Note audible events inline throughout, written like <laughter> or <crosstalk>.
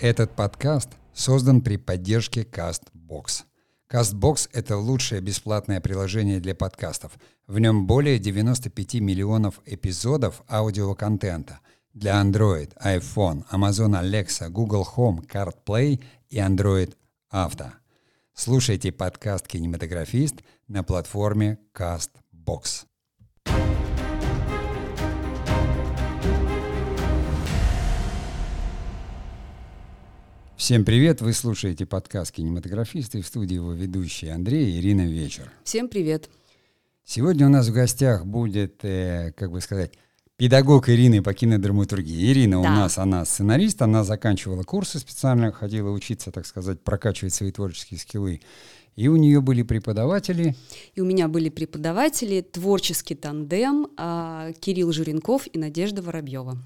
Этот подкаст создан при поддержке CastBox. CastBox — это лучшее бесплатное приложение для подкастов. В нем более 95 миллионов эпизодов аудиоконтента для Android, iPhone, Amazon Alexa, Google Home, CarPlay и Android Auto. Слушайте подкаст «Кинематографист» на платформе CastBox. Всем привет! Вы слушаете подкаст «Кинематографисты» в студии его ведущие Андрей и Ирина Вечер. Всем привет! Сегодня у нас в гостях будет, э, как бы сказать, педагог Ирины по кинодраматургии. Ирина да. у нас, она сценарист, она заканчивала курсы специально, ходила учиться, так сказать, прокачивать свои творческие скиллы. И у нее были преподаватели. И у меня были преподаватели, творческий тандем а, Кирилл Журенков и Надежда Воробьева.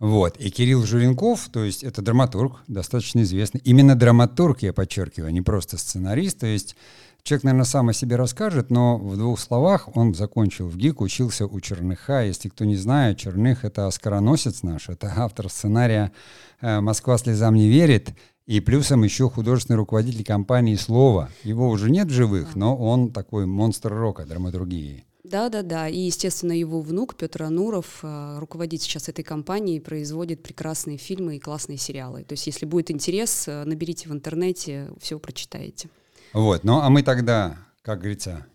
Вот. И Кирилл Журенков, то есть это драматург, достаточно известный. Именно драматург, я подчеркиваю, а не просто сценарист. То есть человек, наверное, сам о себе расскажет, но в двух словах он закончил в ГИК, учился у Черныха. Если кто не знает, Черных — это оскароносец наш, это автор сценария э, «Москва слезам не верит», и плюсом еще художественный руководитель компании «Слово». Его уже нет в живых, но он такой монстр рока драматургии. Да, да, да. И, естественно, его внук Петр Ануров э, руководит сейчас этой компанией, производит прекрасные фильмы и классные сериалы. То есть, если будет интерес, э, наберите в интернете, все прочитаете. Вот, ну а мы тогда, как говорится,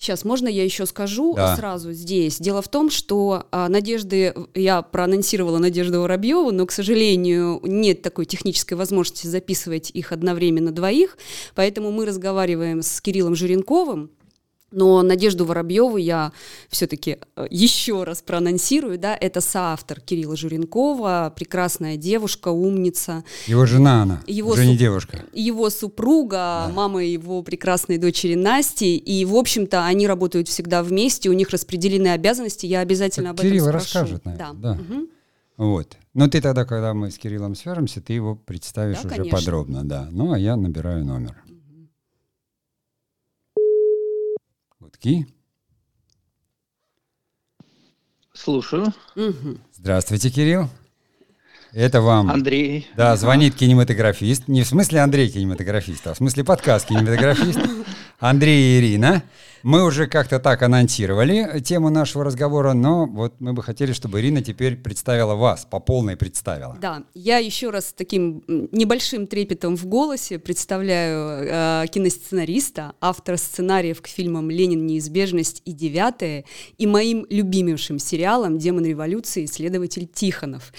Сейчас, можно я еще скажу да. сразу здесь? Дело в том, что а, Надежды, я проанонсировала Надежду Воробьеву, но, к сожалению, нет такой технической возможности записывать их одновременно двоих, поэтому мы разговариваем с Кириллом Жиренковым, но Надежду Воробьеву я все-таки э, еще раз проанонсирую, да, это соавтор Кирилла Журенкова, прекрасная девушка, умница. Его жена она, его уже не девушка. Его супруга, да. мама его прекрасной дочери Насти, и, в общем-то, они работают всегда вместе, у них распределены обязанности, я обязательно так об Кирилл этом спрошу. расскажет, наверное, да. да. Угу. Вот. Но ты тогда, когда мы с Кириллом свяжемся, ты его представишь да, уже конечно. подробно, да. Ну, а я набираю номер. Гудки. Слушаю. Здравствуйте, Кирилл. Это вам. Андрей. Да, звонит кинематографист. Не в смысле Андрей кинематографист, а в смысле подкаст кинематографист. <laughs> Андрей и Ирина. Мы уже как-то так анонсировали тему нашего разговора, но вот мы бы хотели, чтобы Ирина теперь представила вас, по полной представила. Да, я еще раз с таким небольшим трепетом в голосе представляю э, киносценариста, автора сценариев к фильмам «Ленин. Неизбежность» и «Девятое» и моим любимейшим сериалом «Демон революции. Исследователь Тихонов»,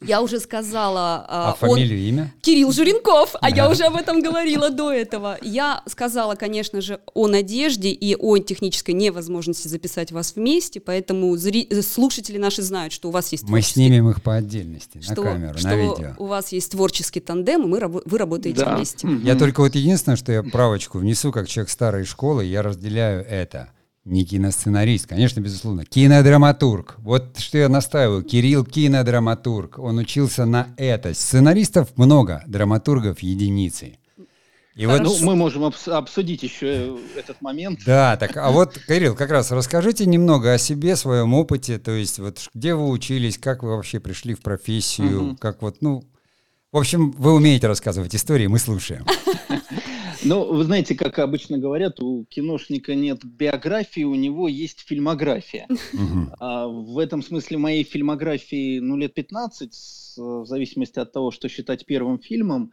я уже сказала... А, а фамилию, имя? Кирилл Журенков, а я уже об этом говорила до этого. Я сказала, конечно же, о надежде и о технической невозможности записать вас вместе, поэтому зри... слушатели наши знают, что у вас есть Мы снимем их по отдельности, что, на камеру, что на видео. у вас есть творческий тандем, и мы, вы работаете да. вместе. Я только вот единственное, что я правочку внесу, как человек старой школы, я разделяю это – не киносценарист, конечно, безусловно. Кинодраматург. Вот что я настаиваю. Кирилл кинодраматург. Он учился на это. Сценаристов много, драматургов единицы. И вот, ну, мы можем обс- обсудить еще этот момент. Да, так, а вот, Кирилл, как раз расскажите немного о себе, своем опыте, то есть вот где вы учились, как вы вообще пришли в профессию, угу. как вот, ну, в общем, вы умеете рассказывать истории, мы слушаем. <laughs> Ну, вы знаете, как обычно говорят, у киношника нет биографии, у него есть фильмография. А в этом смысле моей фильмографии, ну, лет 15, в зависимости от того, что считать первым фильмом.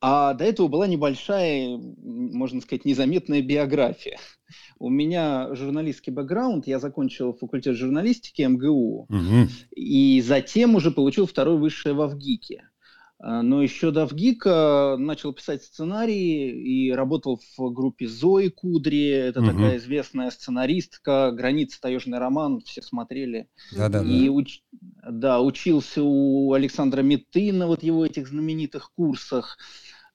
А до этого была небольшая, можно сказать, незаметная биография. У меня журналистский бэкграунд, я закончил факультет журналистики МГУ, угу. и затем уже получил второе высшее в ВГИКе. А, но еще до ВГИКа начал писать сценарии и работал в группе Зои Кудри. Это угу. такая известная сценаристка. «Граница. Таежный роман». Все смотрели. Да-да-да. И уч... да, учился у Александра Метына, вот его этих знаменитых курсах.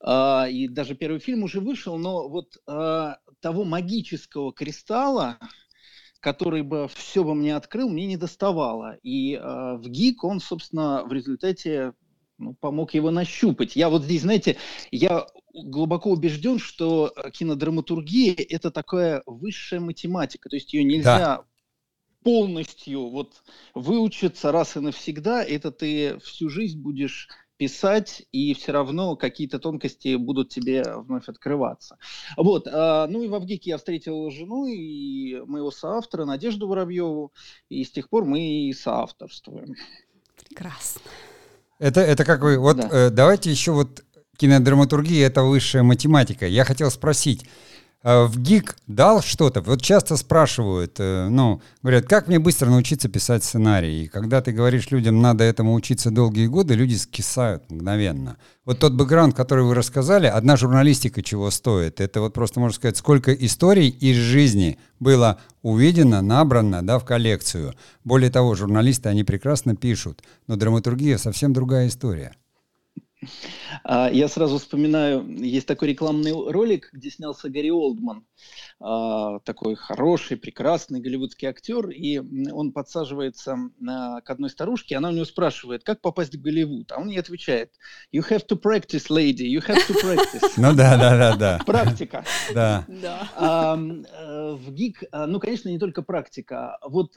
А, и даже первый фильм уже вышел, но вот а, того магического кристалла, который бы все бы мне открыл, мне не доставало. И э, в ГИК он, собственно, в результате ну, помог его нащупать. Я вот здесь, знаете, я глубоко убежден, что э, кинодраматургия – это такая высшая математика, то есть ее нельзя да. полностью вот выучиться раз и навсегда, это ты всю жизнь будешь писать, и все равно какие-то тонкости будут тебе вновь открываться. Вот, э, ну и в Авгике я встретил жену и моего соавтора Надежду Воробьеву, и с тех пор мы и соавторствуем. Прекрасно. Это, это как вы, вот да. э, давайте еще вот кинодраматургия — это высшая математика. Я хотел спросить, в ГИК дал что-то? Вот часто спрашивают, э, ну, говорят, как мне быстро научиться писать сценарий? И когда ты говоришь людям, надо этому учиться долгие годы, люди скисают мгновенно. Вот тот бэкграунд, который вы рассказали, одна журналистика чего стоит? Это вот просто, можно сказать, сколько историй из жизни было увидено, набрано да, в коллекцию. Более того, журналисты, они прекрасно пишут, но драматургия совсем другая история. А, я сразу вспоминаю, есть такой рекламный ролик, где снялся Гарри Олдман, а, такой хороший, прекрасный голливудский актер, и он подсаживается к одной старушке, она у него спрашивает, как попасть в Голливуд, а он ей отвечает, you have to practice, lady, you have to practice. <laughs> Ну да, да, да, да. Практика. Да. Э, в ГИК, а, ну, конечно, не только практика. Вот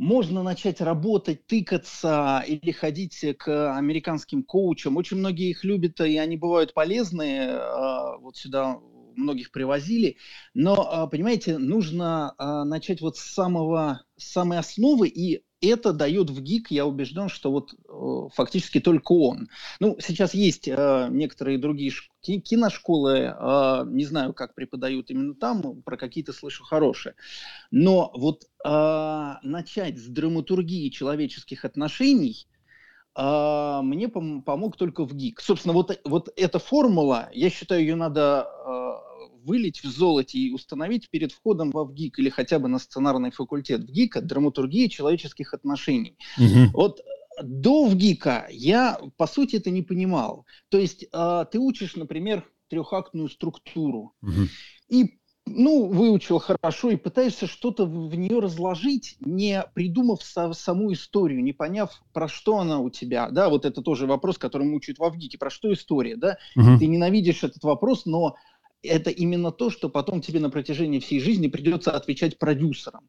можно начать работать, тыкаться или ходить к американским коучам. Очень многие их любят, и они бывают полезные. А, вот сюда многих привозили. Но, а, понимаете, нужно а, начать вот с самого, с самой основы, и это дает в ГИК, я убежден, что вот э, фактически только он. Ну, сейчас есть э, некоторые другие киношколы, э, не знаю, как преподают именно там, про какие-то слышу хорошие. Но вот э, начать с драматургии человеческих отношений э, мне пом- помог только в ГИК. Собственно, вот, вот эта формула, я считаю, ее надо э, вылить в золоте и установить перед входом в ВГИК или хотя бы на сценарный факультет ВГИКа драматургии человеческих отношений. Угу. Вот э, до ВГИКа я, по сути, это не понимал. То есть э, ты учишь, например, трехактную структуру. Угу. И ну, выучил хорошо и пытаешься что-то в нее разложить, не придумав со, саму историю, не поняв, про что она у тебя. Да, вот это тоже вопрос, который мучают в Авгике. Про что история, да? Угу. Ты ненавидишь этот вопрос, но это именно то, что потом тебе на протяжении всей жизни придется отвечать продюсерам.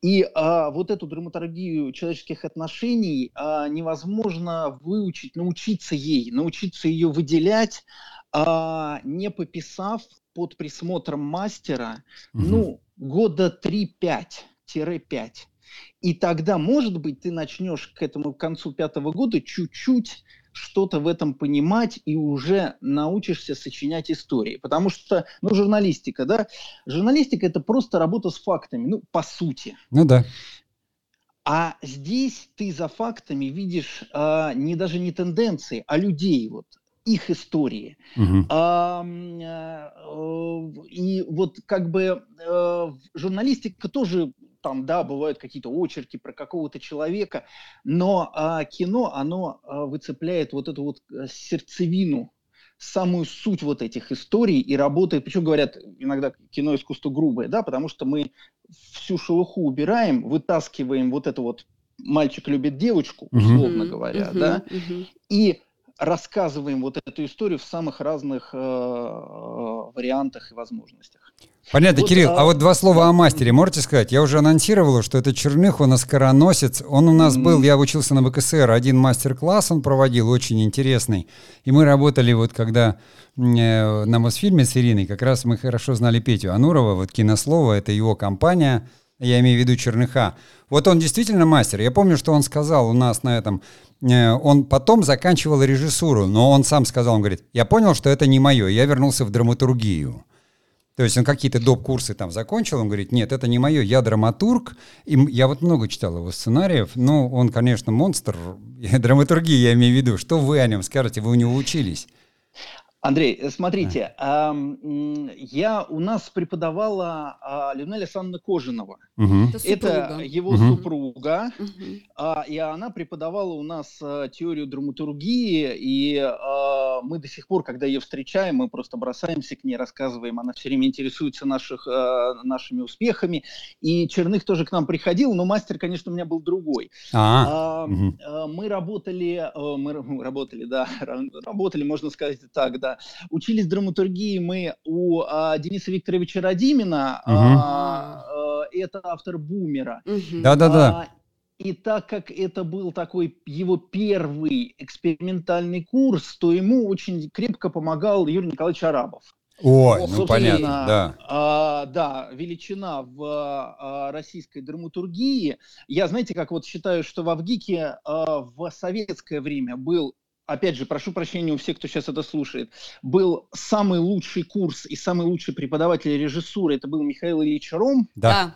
И а, вот эту драматургию человеческих отношений а, невозможно выучить, научиться ей, научиться ее выделять, а, не пописав под присмотром мастера, угу. ну, года 3-5-5. И тогда, может быть, ты начнешь к этому к концу пятого года чуть-чуть что-то в этом понимать и уже научишься сочинять истории. Потому что, ну, журналистика, да, журналистика это просто работа с фактами, ну, по сути. Ну да. А здесь ты за фактами видишь а, не даже не тенденции, а людей, вот их истории. Угу. А, и вот как бы а, журналистика тоже там, да, бывают какие-то очерки про какого-то человека, но а, кино, оно а, выцепляет вот эту вот э, сердцевину, самую суть вот этих историй и работает, почему говорят иногда кино искусство грубое, да, потому что мы всю шелуху убираем, вытаскиваем вот это вот мальчик любит девочку, условно mm-hmm. говоря, mm-hmm. да, mm-hmm. и рассказываем вот эту историю в самых разных э, э вариантах и возможностях. Понятно, вот, Кирилл, а... а вот два слова о мастере можете сказать? Я уже анонсировал, что это Черных, он оскароносец. Он у нас был, я учился на БКСР, один мастер-класс он проводил, очень интересный. И мы работали вот когда э, на Мосфильме с Ириной, как раз мы хорошо знали Петю Анурова, вот кинослово, это его компания, я имею в виду Черныха. Вот он действительно мастер. Я помню, что он сказал у нас на этом, э, он потом заканчивал режиссуру, но он сам сказал, он говорит, я понял, что это не мое, я вернулся в драматургию. То есть он какие-то доп-курсы там закончил, он говорит, нет, это не мое, я драматург, и я вот много читал его сценариев, но он, конечно, монстр, <laughs> драматургии я имею в виду. Что вы о нем скажете, вы у него учились? Андрей, э, смотрите, да. я у нас преподавала а, Леонеля Александровна Кожинова. Угу. Это, Это его угу. супруга, угу. и она преподавала у нас а, теорию драматургии, и а, мы до сих пор, когда ее встречаем, мы просто бросаемся к ней, рассказываем, она все время интересуется наших, нашими успехами, и Черных тоже к нам приходил, но мастер, конечно, у меня был другой. А, угу. Мы работали, мы <laughs> работали, да, <laughs> работали, можно сказать так, да, учились драматургии мы у а, Дениса Викторовича Радимина, угу. а, а, это автор «Бумера». Да-да-да. и так как это был такой его первый экспериментальный курс, то ему очень крепко помогал Юрий Николаевич Арабов. Ой, ну понятно, да. А, да, величина в а, российской драматургии. Я, знаете, как вот считаю, что в Авгике а, в советское время был опять же, прошу прощения у всех, кто сейчас это слушает, был самый лучший курс и самый лучший преподаватель режиссуры, это был Михаил Ильич Ром. Да.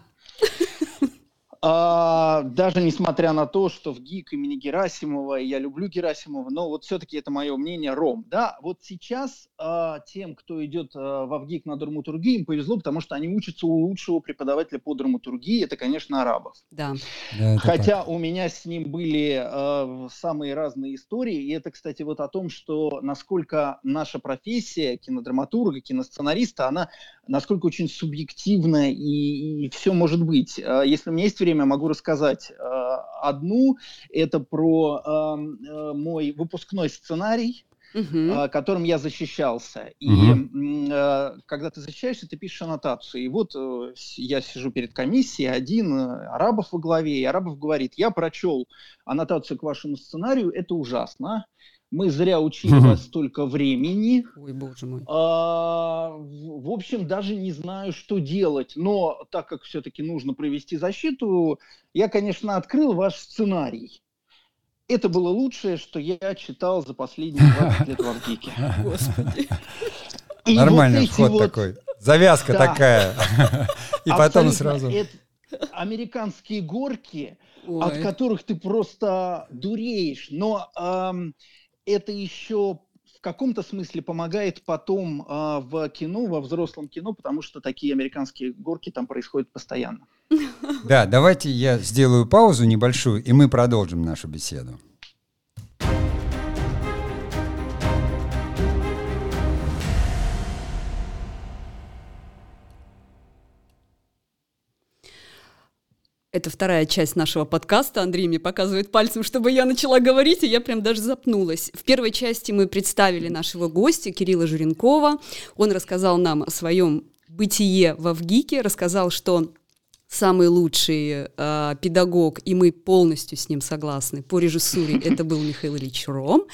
А, даже несмотря на то, что в ГИК имени Герасимова, я люблю Герасимова, но вот все-таки это мое мнение, Ром. Да, вот сейчас а, тем, кто идет а, в ВГИК на драматургии, им повезло, потому что они учатся у лучшего преподавателя по драматургии, это, конечно, Арабов. Да. да Хотя так. у меня с ним были а, самые разные истории, и это, кстати, вот о том, что насколько наша профессия кинодраматурга, киносценариста, она насколько очень субъективная, и, и все может быть. А, если у меня есть время, могу рассказать а, одну. Это про а, мой выпускной сценарий, Uh-huh. которым я защищался. И uh-huh. когда ты защищаешься, ты пишешь аннотацию. И вот э, я сижу перед комиссией, один э, Арабов во главе, и Арабов говорит, я прочел аннотацию к вашему сценарию, это ужасно мы зря учили вас столько времени. Ой, боже мой. А, в общем, даже не знаю, что делать. Но так как все-таки нужно провести защиту, я, конечно, открыл ваш сценарий. Это было лучшее, что я читал за последние 20 лет в Арктике. <laughs> Господи. Нормальный вот вход вот... такой. Завязка да. такая. И потом сразу... Это американские горки, Ой. от которых ты просто дуреешь. Но эм, это еще в каком-то смысле помогает потом э, в кино, во взрослом кино, потому что такие американские горки там происходят постоянно. Да, давайте я сделаю паузу небольшую, и мы продолжим нашу беседу. Это вторая часть нашего подкаста. Андрей мне показывает пальцем, чтобы я начала говорить, и я прям даже запнулась. В первой части мы представили нашего гостя Кирилла Журенкова. Он рассказал нам о своем бытие в Авгике, рассказал, что самый лучший э, педагог, и мы полностью с ним согласны, по режиссуре это был Михаил Ильич Ром,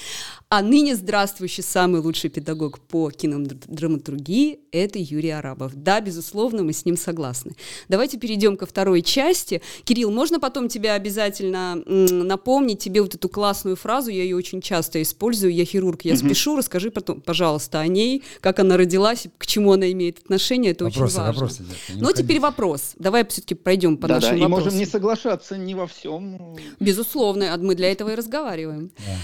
а ныне здравствующий самый лучший педагог по кинодраматургии – это Юрий Арабов. Да, безусловно, мы с ним согласны. Давайте перейдем ко второй части. Кирилл, можно потом тебя обязательно напомнить тебе вот эту классную фразу, я ее очень часто использую, я хирург, я спешу, расскажи потом, пожалуйста, о ней, как она родилась, к чему она имеет отношение, это вопросы, очень важно. Вопросы, Но ну, теперь вопрос. Давай все-таки пройдем по да, нашим да, вопросам. И можем не соглашаться не во всем. Безусловно, мы для этого и разговариваем. Да.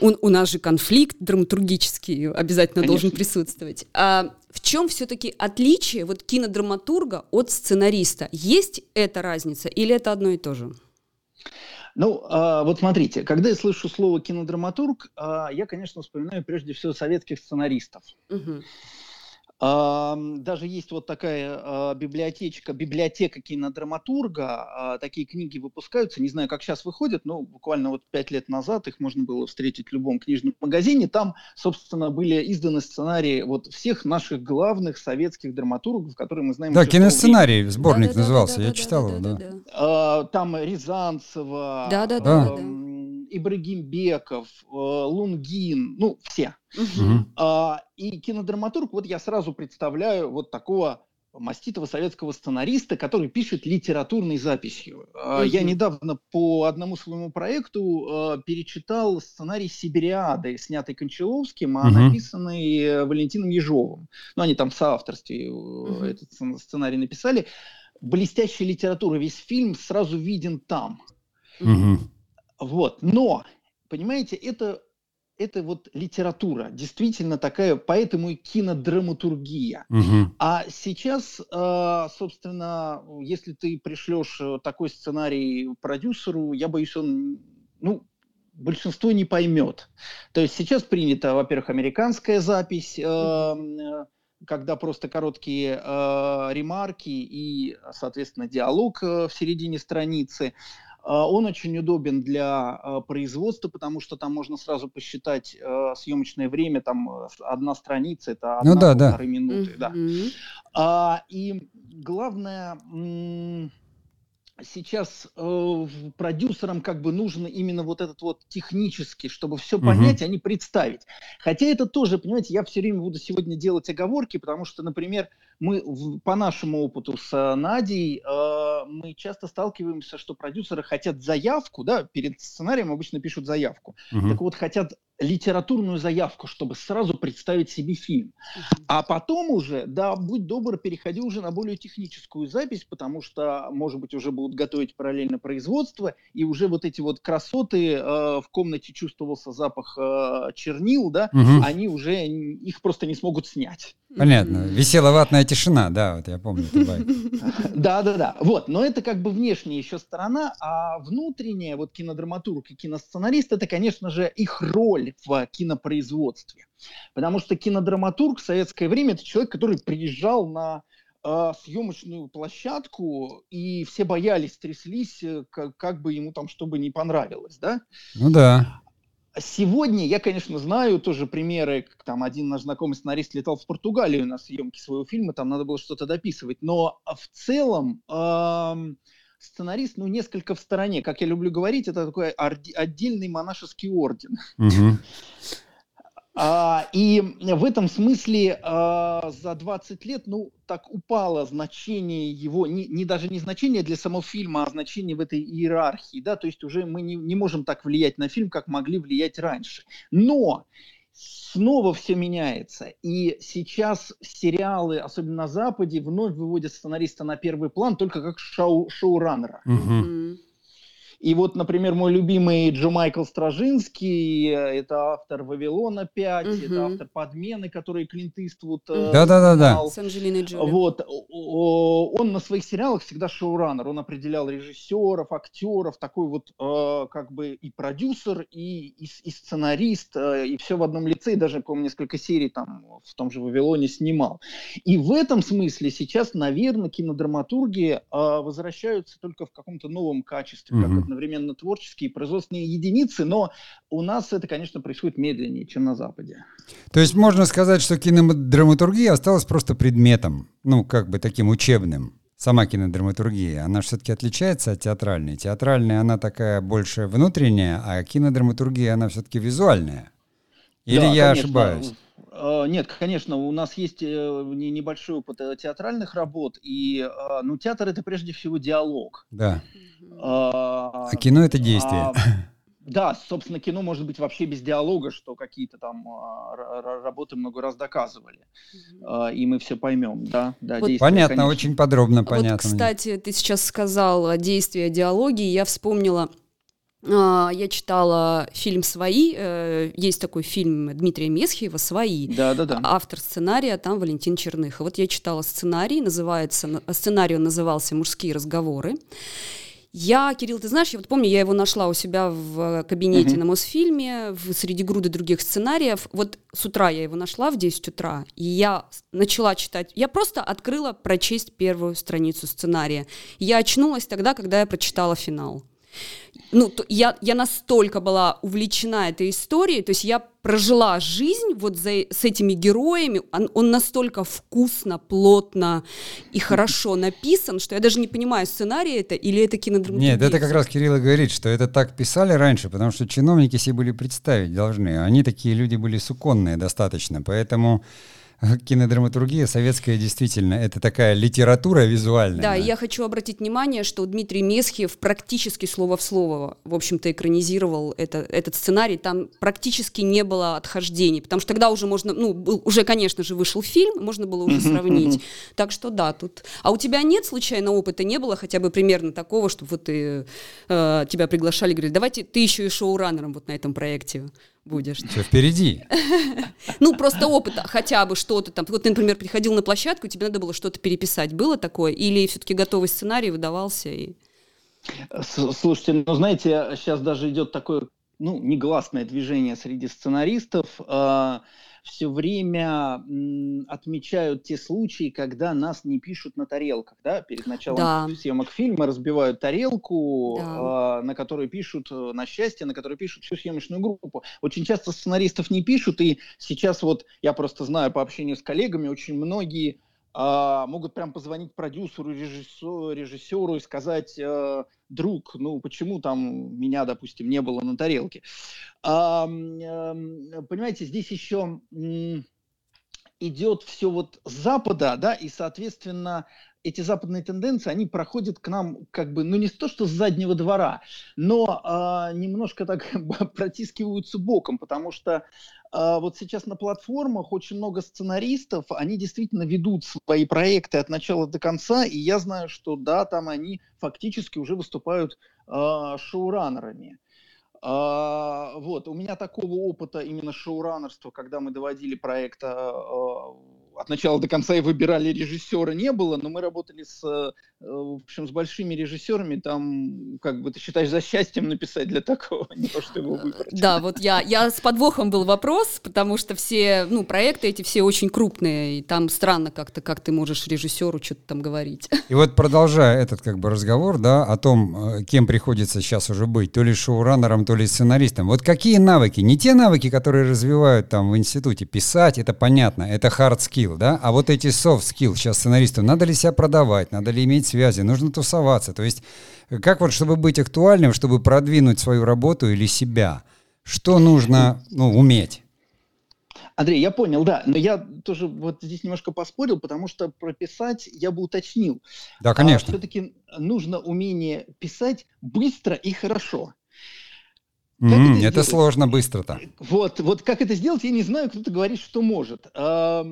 У, у нас же конфликт драматургический обязательно Конечно. должен присутствовать. А в чем все-таки отличие вот кинодраматурга от сценариста? Есть эта разница или это одно и то же? Ну, а, вот смотрите, когда я слышу слово кинодраматург, а, я, конечно, вспоминаю прежде всего советских сценаристов. Угу. Даже есть вот такая а, библиотечка, библиотека кинодраматурга. А, такие книги выпускаются, не знаю, как сейчас выходят, но буквально вот пять лет назад их можно было встретить в любом книжном магазине. Там, собственно, были изданы сценарии вот всех наших главных советских драматургов, которые мы знаем. Да, киносценарий, сборник назывался, я читал его, да. Там Рязанцева. Да, да, да. Ибрагимбеков, э, Лунгин, ну, все. Угу. И кинодраматург, вот я сразу представляю вот такого маститого советского сценариста, который пишет литературной записью. Uh-huh. Я недавно по одному своему проекту uh, перечитал сценарий «Сибириады», снятый Кончаловским, а uh-huh. написанный э, Валентином Ежовым. Ну, они там в соавторстве uh-huh. этот сценарий написали. Блестящая литература, весь фильм сразу виден там. Uh-huh. Вот, но, понимаете, это это вот литература, действительно такая, поэтому и кинодраматургия. Угу. А сейчас, э, собственно, если ты пришлешь э, такой сценарий продюсеру, я боюсь, он, ну, большинство не поймет. То есть сейчас принята, во-первых, американская запись, э, когда просто короткие э, ремарки и, соответственно, диалог э, в середине страницы. А, он очень удобен для а, производства, потому что там можно сразу посчитать а, съемочное время, там одна страница, это одна ну, да, да. минуты. Mm-hmm. Да. И главное, сейчас э, продюсерам как бы нужно именно вот этот вот технически, чтобы все угу. понять, а не представить. Хотя это тоже, понимаете, я все время буду сегодня делать оговорки, потому что, например, мы по нашему опыту с Надей, э, мы часто сталкиваемся, что продюсеры хотят заявку, да, перед сценарием обычно пишут заявку. Угу. Так вот, хотят литературную заявку, чтобы сразу представить себе фильм. А потом уже, да, будь добр, переходи уже на более техническую запись, потому что, может быть, уже будут готовить параллельно производство, и уже вот эти вот красоты, э, в комнате чувствовался запах э, чернил, да, угу. они уже, их просто не смогут снять. Понятно. Висела ватная тишина, да, вот я помню. Да, да, да. Вот, но это как бы внешняя еще сторона, а внутренняя, вот кинодраматург и киносценарист, это, конечно же, их роль в кинопроизводстве. Потому что кинодраматург в советское время это человек, который приезжал на э, съемочную площадку, и все боялись, тряслись, э, как, как бы ему там, чтобы не понравилось, да? Ну да. Сегодня я, конечно, знаю тоже примеры, как там один наш знакомый сценарист летал в Португалию на съемки своего фильма, там надо было что-то дописывать, но в целом эм, сценарист, ну, несколько в стороне. Как я люблю говорить, это такой отдельный монашеский орден. Угу. А, и в этом смысле а, за 20 лет, ну, так упало значение его, не, не даже не значение для самого фильма, а значение в этой иерархии, да, то есть уже мы не, не можем так влиять на фильм, как могли влиять раньше. Но снова все меняется. И сейчас сериалы, особенно на Западе, вновь выводят сценариста на первый план только как шоу, шоураннера. Угу. И вот, например, мой любимый Джо Майкл Стражинский, э, это автор «Вавилона 5», угу. это автор «Подмены», который Клинт Иствуд э, Да-да-да. С Анджелиной Джоли. Вот. Он на своих сериалах всегда шоураннер. Он определял режиссеров, актеров, такой вот э, как бы и продюсер, и, и, и сценарист, и все в одном лице, и даже, по несколько серий там в том же «Вавилоне» снимал. И в этом смысле сейчас, наверное, кинодраматурги возвращаются только в каком-то новом качестве, угу. как одновременно творческие и производственные единицы, но у нас это, конечно, происходит медленнее, чем на Западе. То есть можно сказать, что кинодраматургия осталась просто предметом, ну, как бы таким учебным. Сама кинодраматургия, она все-таки отличается от театральной. Театральная, она такая больше внутренняя, а кинодраматургия, она все-таки визуальная. Или да, я конечно. ошибаюсь? Э, нет, конечно, у нас есть э, небольшой опыт э, театральных работ, и ну, театр это прежде всего диалог. Да. А, а кино это действие. А, да, собственно, кино может быть вообще без диалога, что какие-то там работы много раз доказывали. И мы все поймем, да. да вот, действие, понятно, конечно. очень подробно понятно. Вот, кстати, ты сейчас сказал действие диалоги, я вспомнила а, я читала фильм «Свои». Э, есть такой фильм Дмитрия Месхиева «Свои». Да, да, да. Автор сценария там Валентин Черных. вот я читала сценарий, называется, сценарий он назывался «Мужские разговоры». Я, Кирилл, ты знаешь, я вот помню, я его нашла у себя в кабинете uh-huh. на Мосфильме, в, среди груды других сценариев. Вот с утра я его нашла в 10 утра, и я начала читать. Я просто открыла прочесть первую страницу сценария. Я очнулась тогда, когда я прочитала финал ну, то, я, я настолько была увлечена этой историей, то есть я прожила жизнь вот за, с этими героями, он, он настолько вкусно, плотно и хорошо написан, что я даже не понимаю, сценарий это или это кинодраматургия. Нет, это как раз Кирилл говорит, что это так писали раньше, потому что чиновники себе были представить должны, они такие люди были суконные достаточно, поэтому <laughs> кинодраматургия советская действительно, это такая литература визуальная. Да, я хочу обратить внимание, что Дмитрий Месхиев практически слово в слово, в общем-то, экранизировал это, этот сценарий. Там практически не было отхождений, потому что тогда уже можно, ну, был, уже, конечно же, вышел фильм, можно было уже сравнить. Так что да, тут... А у тебя нет случайно опыта, не было хотя бы примерно такого, чтобы вот ты, э, тебя приглашали, говорили, давайте ты еще и шоураннером вот на этом проекте будешь. Все впереди. <laughs> Ну, просто опыт хотя бы что-то там. Вот ты, например, приходил на площадку, тебе надо было что-то переписать. Было такое? Или все-таки готовый сценарий выдавался? И... Слушайте, ну, знаете, сейчас даже идет такое, ну, негласное движение среди сценаристов. А, все время отмечают те случаи, когда нас не пишут на тарелках, да, перед началом да. съемок фильма разбивают тарелку, да. э, на которой пишут на счастье, на которой пишут всю съемочную группу. Очень часто сценаристов не пишут, и сейчас вот я просто знаю по общению с коллегами, очень многие а, могут прям позвонить продюсеру, режиссеру, режиссеру и сказать, э, друг, ну почему там меня, допустим, не было на тарелке. А, э, понимаете, здесь еще идет все вот с запада, да, и, соответственно, эти западные тенденции, они проходят к нам как бы, ну не то, что с заднего двора, но а, немножко так <laughs> протискиваются боком, потому что вот сейчас на платформах очень много сценаристов, они действительно ведут свои проекты от начала до конца, и я знаю, что да, там они фактически уже выступают а, шоураннерами. А, вот, у меня такого опыта именно шоураннерства, когда мы доводили проект а, от начала до конца и выбирали режиссера не было, но мы работали с, э, в общем, с большими режиссерами, там, как бы ты считаешь за счастьем написать для такого, <laughs> не то, что его выбрать. Да, вот я, я с подвохом был вопрос, потому что все, ну, проекты эти все очень крупные, и там странно как-то, как ты можешь режиссеру что-то там говорить. <laughs> И вот продолжая этот как бы разговор, да, о том, э, кем приходится сейчас уже быть, то ли шоураннером, то ли сценаристом, вот какие навыки, не те навыки, которые развивают там в институте, писать, это понятно, это hard skill, skill, да, а вот эти soft skill сейчас сценаристу, надо ли себя продавать, надо ли иметь связи, нужно тусоваться, то есть как вот, чтобы быть актуальным, чтобы продвинуть свою работу или себя, что нужно, ну, уметь? Андрей, я понял, да, но я тоже вот здесь немножко поспорил, потому что прописать я бы уточнил. Да, конечно. А, все-таки нужно умение писать быстро и хорошо. Mm, это, это сложно быстро-то. Вот, вот как это сделать, я не знаю, кто-то говорит, что может. А,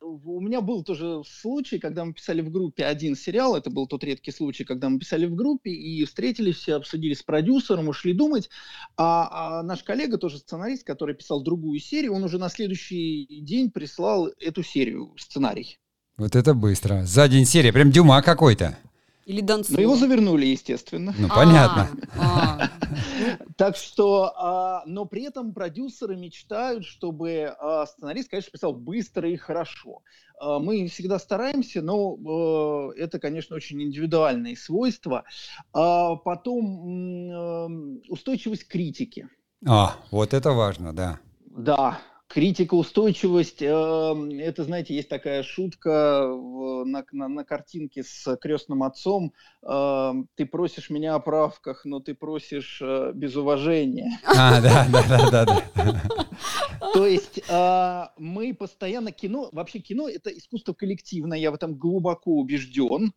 у меня был тоже случай, когда мы писали в группе один сериал, это был тот редкий случай, когда мы писали в группе и встретились, все обсудили с продюсером, ушли думать, а, а наш коллега, тоже сценарист, который писал другую серию, он уже на следующий день прислал эту серию, сценарий. Вот это быстро. За день серия, прям Дюма какой-то. Или Донцова? Ну, его завернули, естественно. Ну, понятно. А, а. <laughs> Так что, а, но при этом продюсеры мечтают, чтобы сценарист, конечно, писал быстро и хорошо. Мы всегда стараемся, но это, конечно, очень индивидуальные свойства. Потом устойчивость критики. А, вот это важно, да. Да, Критика, устойчивость, э, это, знаете, есть такая шутка на, на, на картинке с крестным отцом. Э, ты просишь меня о правках, но ты просишь э, без уважения. <laughs> А, да, да, да, да. <laughs> То есть э, мы постоянно кино, вообще кино это искусство коллективное, я в этом глубоко убежден.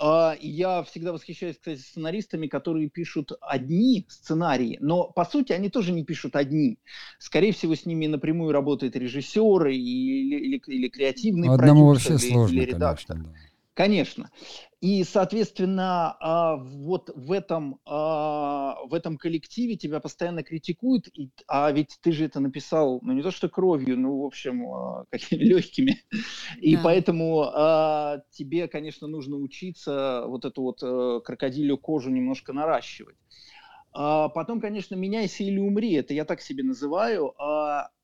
А, я всегда восхищаюсь, кстати, сценаристами, которые пишут одни сценарии, но по сути они тоже не пишут одни. Скорее всего, с ними напрямую работают режиссеры или, или, или креативный Одному продюсер, вообще или, сложно, или редактор. Конечно, да. Конечно. И, соответственно, а, вот в этом, а, в этом коллективе тебя постоянно критикуют, и, а ведь ты же это написал, ну не то что кровью, ну, в общем, а, <laughs> какими легкими. И да. поэтому тебе, конечно, нужно учиться вот эту вот э, крокодилю кожу немножко наращивать. Потом, конечно, меняйся или умри, это я так себе называю,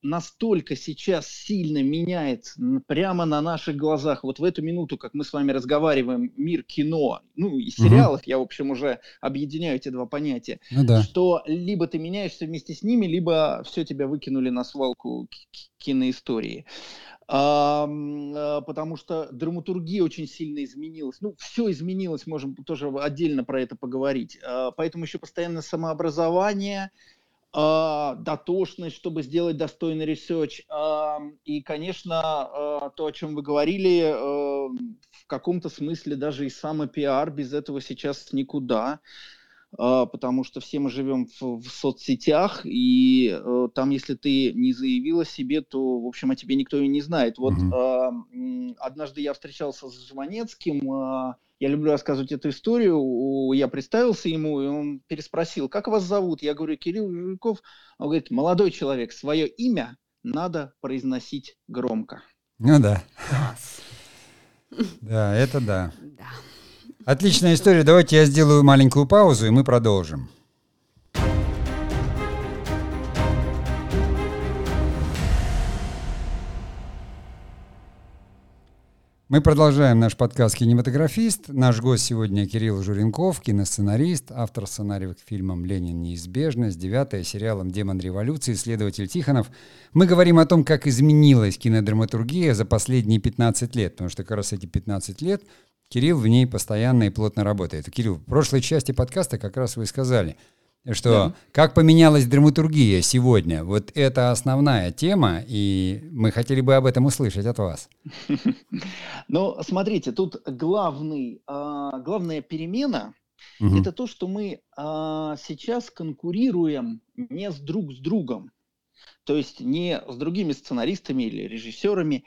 настолько сейчас сильно меняется прямо на наших глазах, вот в эту минуту, как мы с вами разговариваем, мир кино, ну и сериалов, угу. я, в общем, уже объединяю эти два понятия, ну, да. что либо ты меняешься вместе с ними, либо все тебя выкинули на свалку киноистории. А, потому что драматургия очень сильно изменилась. Ну, все изменилось, можем тоже отдельно про это поговорить. А, поэтому еще постоянно самообразование, а, дотошность, чтобы сделать достойный research. И, конечно, то, о чем вы говорили, в каком-то смысле даже и самопиар без этого сейчас никуда. А, потому что все мы живем в, в соцсетях, и э, там, если ты не заявил о себе, то, в общем, о тебе никто и не знает. Вот mm-hmm. э, однажды я встречался с Жванецким, э, я люблю рассказывать эту историю, я представился ему, и он переспросил, как вас зовут? Я говорю, Кирилл Жирков. Он говорит, молодой человек, свое имя надо произносить громко. Ну да. Да, это да. Да. Отличная история. Давайте я сделаю маленькую паузу, и мы продолжим. Мы продолжаем наш подкаст «Кинематографист». Наш гость сегодня Кирилл Журенков, киносценарист, автор сценариев к фильмам «Ленин. Неизбежность», «Девятая», сериалом «Демон революции», исследователь Тихонов. Мы говорим о том, как изменилась кинодраматургия за последние 15 лет, потому что как раз эти 15 лет Кирилл в ней постоянно и плотно работает. Кирилл, в прошлой части подкаста как раз вы сказали – что да. как поменялась драматургия сегодня. Вот это основная тема, и мы хотели бы об этом услышать от вас. <laughs> Ну, смотрите, тут главный, а, главная перемена угу. это то, что мы а, сейчас конкурируем не с друг с другом, то есть не с другими сценаристами или режиссерами,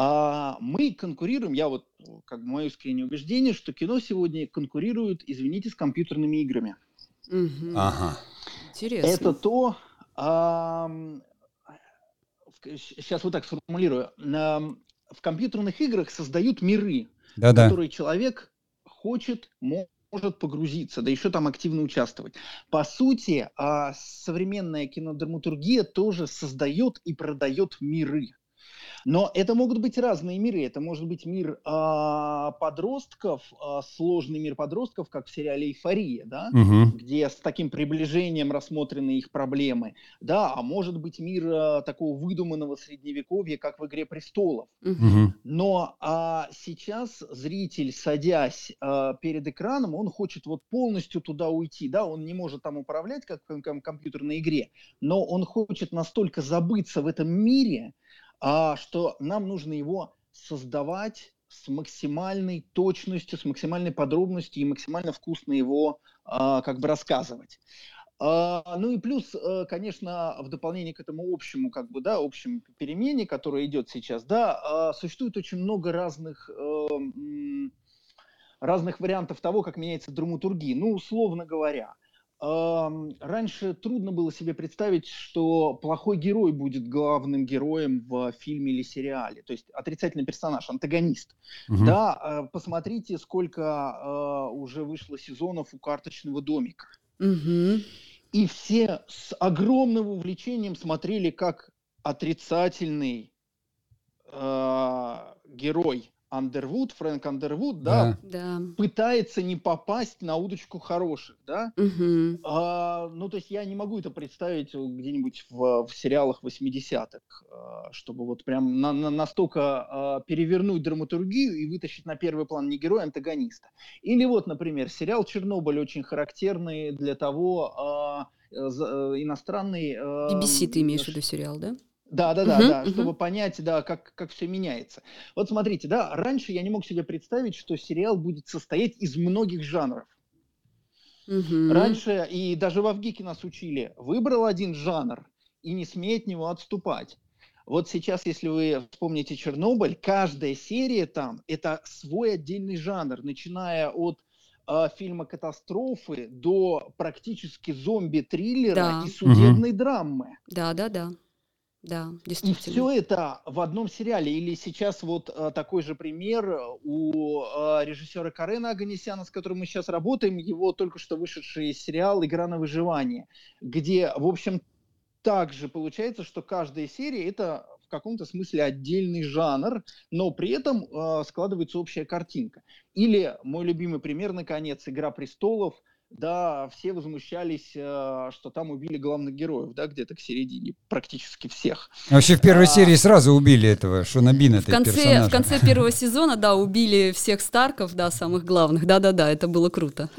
а мы конкурируем, я вот, как бы мое искреннее убеждение, что кино сегодня конкурирует, извините, с компьютерными играми. Угу. Ага. Интересно. Это то, а, сейчас вот так сформулирую, а, в компьютерных играх создают миры, да -да. в которые человек хочет, может погрузиться, да еще там активно участвовать. По сути, а, современная кинодраматургия тоже создает и продает миры. Но это могут быть разные миры. Это может быть мир э, подростков, э, сложный мир подростков, как в сериале «Эйфория», да? угу. где с таким приближением рассмотрены их проблемы. Да, а может быть мир э, такого выдуманного средневековья, как в «Игре престолов». Угу. Но э, сейчас зритель, садясь э, перед экраном, он хочет вот полностью туда уйти. Да? Он не может там управлять, как в компьютерной игре, но он хочет настолько забыться в этом мире, а что нам нужно его создавать с максимальной точностью, с максимальной подробностью и максимально вкусно его а, как бы рассказывать. А, ну и плюс, а, конечно, в дополнение к этому общему, как бы, да, общему перемене, которая идет сейчас, да, а, существует очень много разных, а, разных вариантов того, как меняется драматургия. Ну, условно говоря, Раньше трудно было себе представить, что плохой герой будет главным героем в фильме или сериале, то есть отрицательный персонаж, антагонист. Угу. Да, а, посмотрите, сколько а, уже вышло сезонов у карточного домика. Угу. И все с огромным увлечением смотрели, как отрицательный э, герой Андервуд, Фрэнк Андервуд, да, да, пытается не попасть на удочку хороших, да. Угу. А, ну, то есть я не могу это представить где-нибудь в, в сериалах 80-х, а, чтобы вот прям на, на, настолько а, перевернуть драматургию и вытащить на первый план не героя, а антагониста. Или вот, например, сериал «Чернобыль» очень характерный для того, а, э, иностранный... BBC ты имеешь в виду сериал, да? Да, да, да, uh-huh, да, uh-huh. чтобы понять, да, как, как все меняется. Вот смотрите, да, раньше я не мог себе представить, что сериал будет состоять из многих жанров. Uh-huh. Раньше, и даже в Авгике нас учили, выбрал один жанр и не смей от него отступать. Вот сейчас, если вы вспомните Чернобыль, каждая серия там это свой отдельный жанр, начиная от э, фильма катастрофы до практически зомби-триллера да. и судебной uh-huh. драмы. Да, да, да. Да, действительно. И все это в одном сериале. Или сейчас вот а, такой же пример у а, режиссера Карена Аганесяна, с которым мы сейчас работаем, его только что вышедший сериал «Игра на выживание», где, в общем, также получается, что каждая серия это в каком-то смысле отдельный жанр, но при этом э, складывается общая картинка. Или мой любимый пример, наконец, «Игра престолов», да, все возмущались, э, что там убили главных героев, да, где-то к середине, практически всех. Вообще в первой а... серии сразу убили этого Шона Бина, в конце, персонажа. В <laughs> конце первого сезона, да, убили всех Старков, да, самых главных, да-да-да, это было круто. <laughs>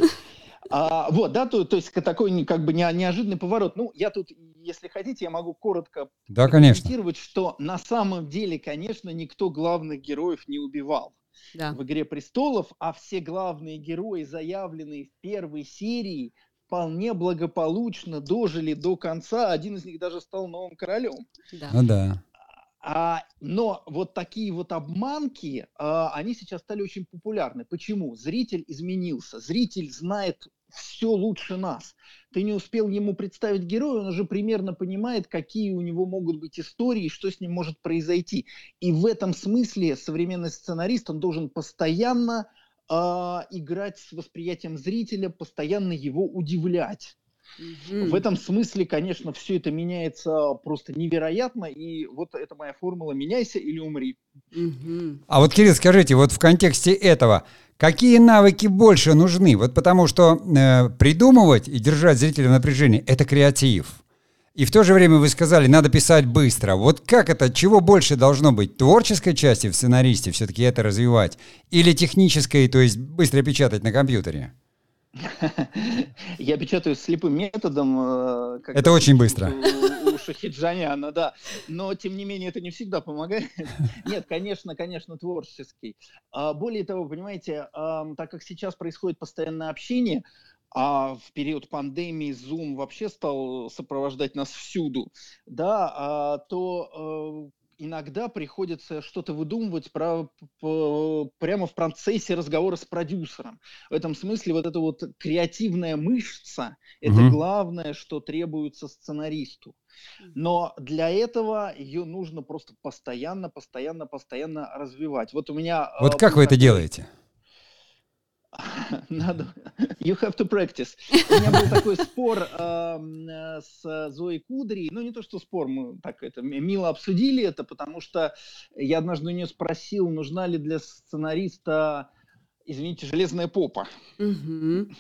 А, вот, да, то, то есть такой как бы неожиданный поворот. Ну, я тут, если хотите, я могу коротко да, конечно. что на самом деле, конечно, никто главных героев не убивал да. в «Игре престолов», а все главные герои, заявленные в первой серии, вполне благополучно дожили до конца. Один из них даже стал новым королем. Да. Ну да. А, но вот такие вот обманки, а, они сейчас стали очень популярны. Почему? Зритель изменился. Зритель знает все лучше нас. Ты не успел ему представить героя, он уже примерно понимает, какие у него могут быть истории, что с ним может произойти. И в этом смысле современный сценарист, он должен постоянно э, играть с восприятием зрителя, постоянно его удивлять. В этом смысле, конечно, все это меняется просто невероятно, и вот это моя формула «меняйся или умри». А вот, Кирилл, скажите, вот в контексте этого, какие навыки больше нужны? Вот потому что э, придумывать и держать зрителя в напряжении – это креатив. И в то же время вы сказали, надо писать быстро. Вот как это, чего больше должно быть? Творческой части в сценаристе все-таки это развивать? Или технической, то есть быстро печатать на компьютере? <laughs> Я печатаю слепым методом. Э, это очень быстро. У, Шахиджаняна, да. Но, тем не менее, это не всегда помогает. <laughs> Нет, конечно, конечно, творческий. А, более того, понимаете, так как сейчас происходит постоянное общение, а в период пандемии Zoom вообще стал сопровождать нас всюду, да, а, то э, иногда приходится что-то выдумывать про, по, прямо в процессе разговора с продюсером. В этом смысле вот эта вот креативная мышца – это угу. главное, что требуется сценаристу. Но для этого ее нужно просто постоянно, постоянно, постоянно развивать. Вот у меня… Вот как вы это делаете? <laughs> Надо. You have to practice. У меня был такой спор э, с Зоей Кудри. Ну, не то, что спор, мы так это мило обсудили это, потому что я однажды у нее спросил, нужна ли для сценариста извините, железная попа. Угу.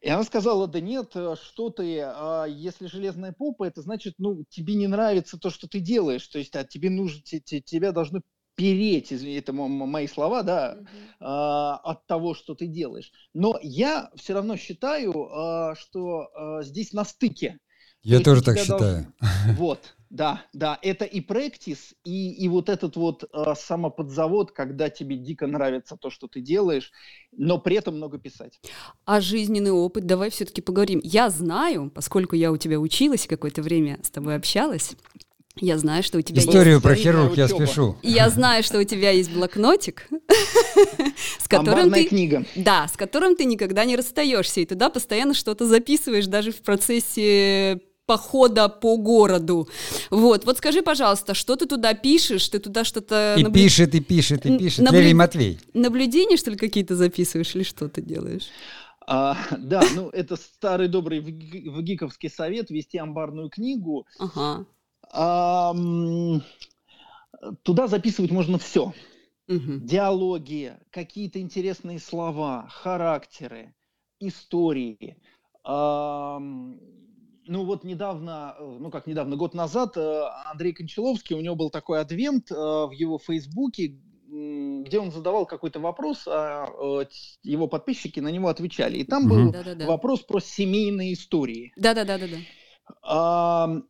И она сказала, да нет, что ты, а если железная попа, это значит, ну, тебе не нравится то, что ты делаешь, то есть а тебе нужно, тебя должны переть, извини, это мои слова, да, э, от того, что ты делаешь. Но я все равно считаю, э, что э, здесь на стыке. Я То тоже так считаю. Должен... Вот, да, да, это и практис, и, и вот этот вот э, самоподзавод, когда тебе дико нравится то, что ты делаешь, но при этом много писать. А жизненный опыт, давай все-таки поговорим. Я знаю, поскольку я у тебя училась какое-то время с тобой общалась, я знаю, что у тебя Историю есть... про хирург я спешу. Я знаю, что у тебя есть блокнотик, с которым ты... книга. Да, с которым ты никогда не расстаешься, и туда постоянно что-то записываешь, даже в процессе похода по городу. Вот, вот скажи, пожалуйста, что ты туда пишешь? Ты туда что-то... И наблю... пишет, и пишет, и пишет. Наблю... Левий Матвей. Наблюдения, что ли, какие-то записываешь или что ты делаешь? А, да, ну это старый добрый вгиковский совет вести амбарную книгу. Ага туда записывать можно все. Угу. Диалоги, какие-то интересные слова, характеры, истории. Ну вот недавно, ну как недавно, год назад э, Андрей Кончаловский, у него был такой адвент э, в его фейсбуке, где он задавал какой-то вопрос, а э, его подписчики на него отвечали. И там был да, да, да. вопрос про семейные истории. Да-да-да.